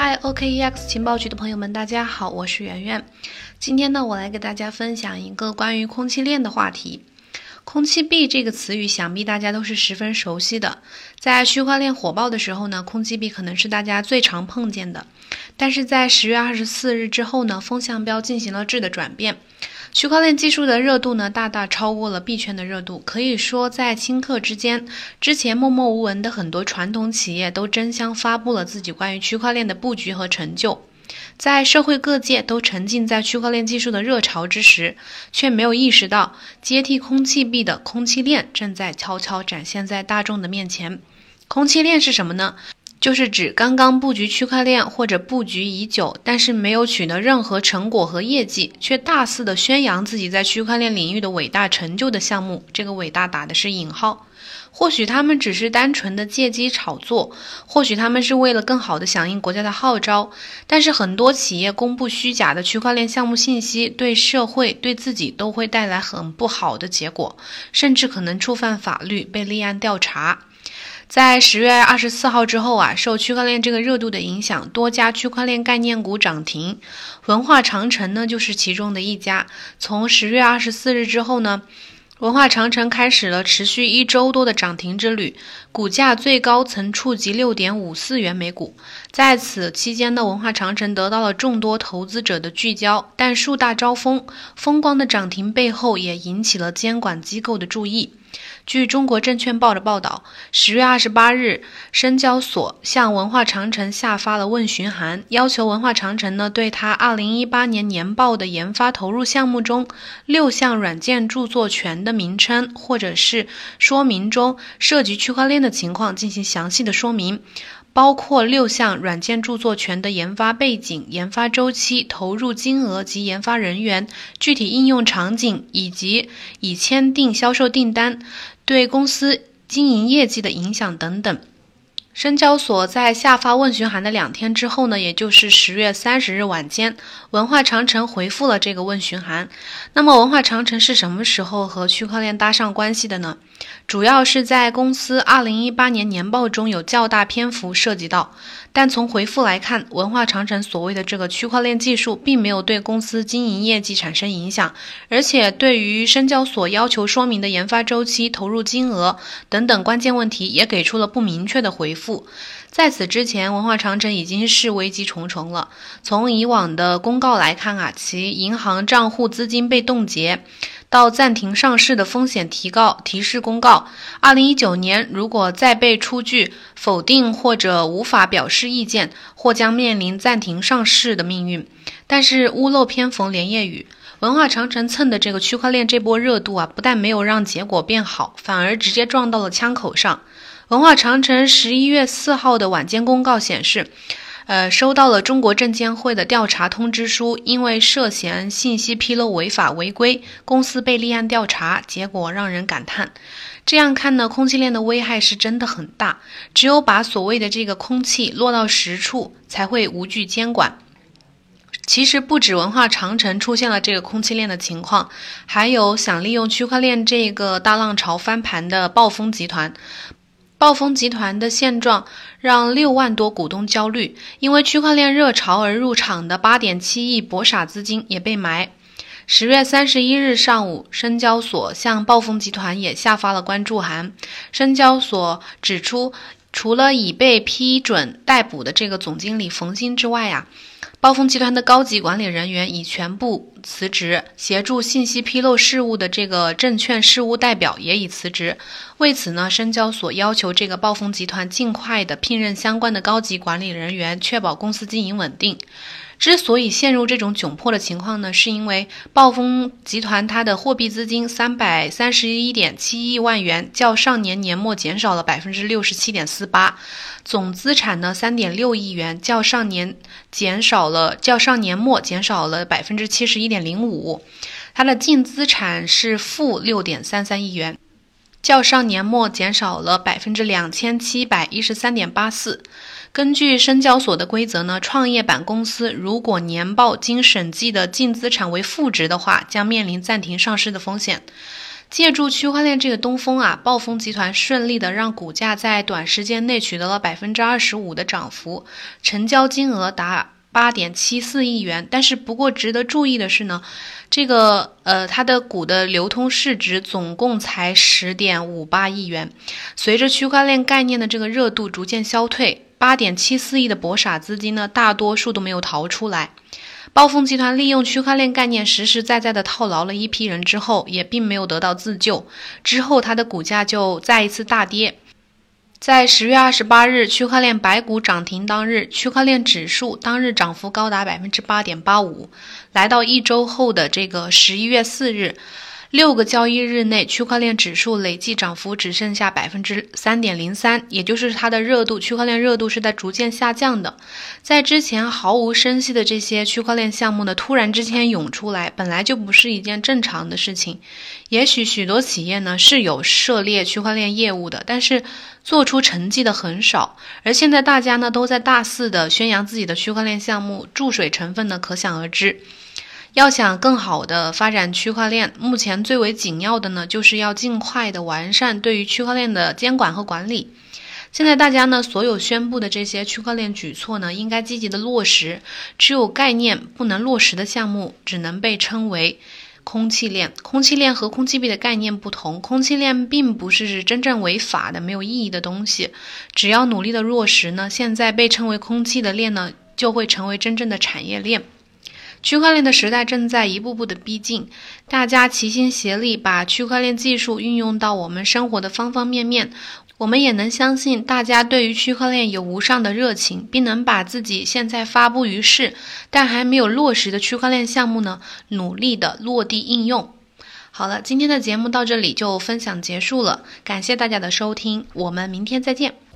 嗨，OKEX 情报局的朋友们，大家好，我是圆圆。今天呢，我来给大家分享一个关于空气链的话题。空气币这个词语，想必大家都是十分熟悉的。在区块链火爆的时候呢，空气币可能是大家最常碰见的。但是在十月二十四日之后呢，风向标进行了质的转变。区块链技术的热度呢，大大超过了币圈的热度。可以说，在顷刻之间，之前默默无闻的很多传统企业都争相发布了自己关于区块链的布局和成就。在社会各界都沉浸在区块链技术的热潮之时，却没有意识到接替空气币的空气链正在悄悄展现在大众的面前。空气链是什么呢？就是指刚刚布局区块链或者布局已久，但是没有取得任何成果和业绩，却大肆的宣扬自己在区块链领域的伟大成就的项目。这个伟大打的是引号。或许他们只是单纯的借机炒作，或许他们是为了更好的响应国家的号召。但是很多企业公布虚假的区块链项目信息，对社会对自己都会带来很不好的结果，甚至可能触犯法律，被立案调查。在十月二十四号之后啊，受区块链这个热度的影响，多家区块链概念股涨停，文化长城呢就是其中的一家。从十月二十四日之后呢，文化长城开始了持续一周多的涨停之旅，股价最高曾触及六点五四元每股。在此期间呢，文化长城得到了众多投资者的聚焦，但树大招风，风光的涨停背后也引起了监管机构的注意。据中国证券报的报道，十月二十八日，深交所向文化长城下发了问询函，要求文化长城呢对他二零一八年年报的研发投入项目中六项软件著作权的名称或者是说明中涉及区块链的情况进行详细的说明。包括六项软件著作权的研发背景、研发周期、投入金额及研发人员、具体应用场景，以及已签订销售订单对公司经营业绩的影响等等。深交所在下发问询函的两天之后呢，也就是十月三十日晚间，文化长城回复了这个问询函。那么，文化长城是什么时候和区块链搭上关系的呢？主要是在公司二零一八年年报中有较大篇幅涉及到。但从回复来看，文化长城所谓的这个区块链技术，并没有对公司经营业绩产生影响，而且对于深交所要求说明的研发周期、投入金额等等关键问题，也给出了不明确的回复。不在此之前，文化长城已经是危机重重了。从以往的公告来看啊，其银行账户资金被冻结。到暂停上市的风险提告提示公告，二零一九年如果再被出具否定或者无法表示意见，或将面临暂停上市的命运。但是屋漏偏逢连夜雨，文化长城蹭的这个区块链这波热度啊，不但没有让结果变好，反而直接撞到了枪口上。文化长城十一月四号的晚间公告显示。呃，收到了中国证监会的调查通知书，因为涉嫌信息披露违法违规，公司被立案调查。结果让人感叹，这样看呢，空气链的危害是真的很大。只有把所谓的这个空气落到实处，才会无惧监管。其实不止文化长城出现了这个空气链的情况，还有想利用区块链这个大浪潮翻盘的暴风集团。暴风集团的现状让六万多股东焦虑，因为区块链热潮而入场的八点七亿博傻资金也被埋。十月三十一日上午，深交所向暴风集团也下发了关注函。深交所指出，除了已被批准逮捕的这个总经理冯鑫之外啊。暴风集团的高级管理人员已全部辞职，协助信息披露事务的这个证券事务代表也已辞职。为此呢，深交所要求这个暴风集团尽快的聘任相关的高级管理人员，确保公司经营稳定。之所以陷入这种窘迫的情况呢，是因为暴风集团它的货币资金三百三十一点七亿万元，较上年年末减少了百分之六十七点四八；总资产呢三点六亿元，较上年减少了，较上年末减少了百分之七十一点零五；它的净资产是负六点三三亿元，较上年末减少了百分之两千七百一十三点八四。根据深交所的规则呢，创业板公司如果年报经审计的净资产为负值的话，将面临暂停上市的风险。借助区块链这个东风啊，暴风集团顺利的让股价在短时间内取得了百分之二十五的涨幅，成交金额达。八点七四亿元，但是不过值得注意的是呢，这个呃它的股的流通市值总共才十点五八亿元。随着区块链概念的这个热度逐渐消退，八点七四亿的博傻资金呢，大多数都没有逃出来。暴风集团利用区块链概念实实在在的套牢了一批人之后，也并没有得到自救，之后它的股价就再一次大跌。在十月二十八日，区块链白股涨停当日，区块链指数当日涨幅高达百分之八点八五。来到一周后的这个十一月四日。六个交易日内，区块链指数累计涨幅只剩下百分之三点零三，也就是它的热度，区块链热度是在逐渐下降的。在之前毫无声息的这些区块链项目呢，突然之间涌出来，本来就不是一件正常的事情。也许许多企业呢是有涉猎区块链业务的，但是做出成绩的很少。而现在大家呢都在大肆的宣扬自己的区块链项目，注水成分呢可想而知。要想更好的发展区块链，目前最为紧要的呢，就是要尽快的完善对于区块链的监管和管理。现在大家呢，所有宣布的这些区块链举措呢，应该积极的落实。只有概念不能落实的项目，只能被称为空气链。空气链和空气币的概念不同，空气链并不是真正违法的、没有意义的东西。只要努力的落实呢，现在被称为空气的链呢，就会成为真正的产业链。区块链的时代正在一步步的逼近，大家齐心协力把区块链技术运用到我们生活的方方面面。我们也能相信，大家对于区块链有无上的热情，并能把自己现在发布于世但还没有落实的区块链项目呢，努力的落地应用。好了，今天的节目到这里就分享结束了，感谢大家的收听，我们明天再见。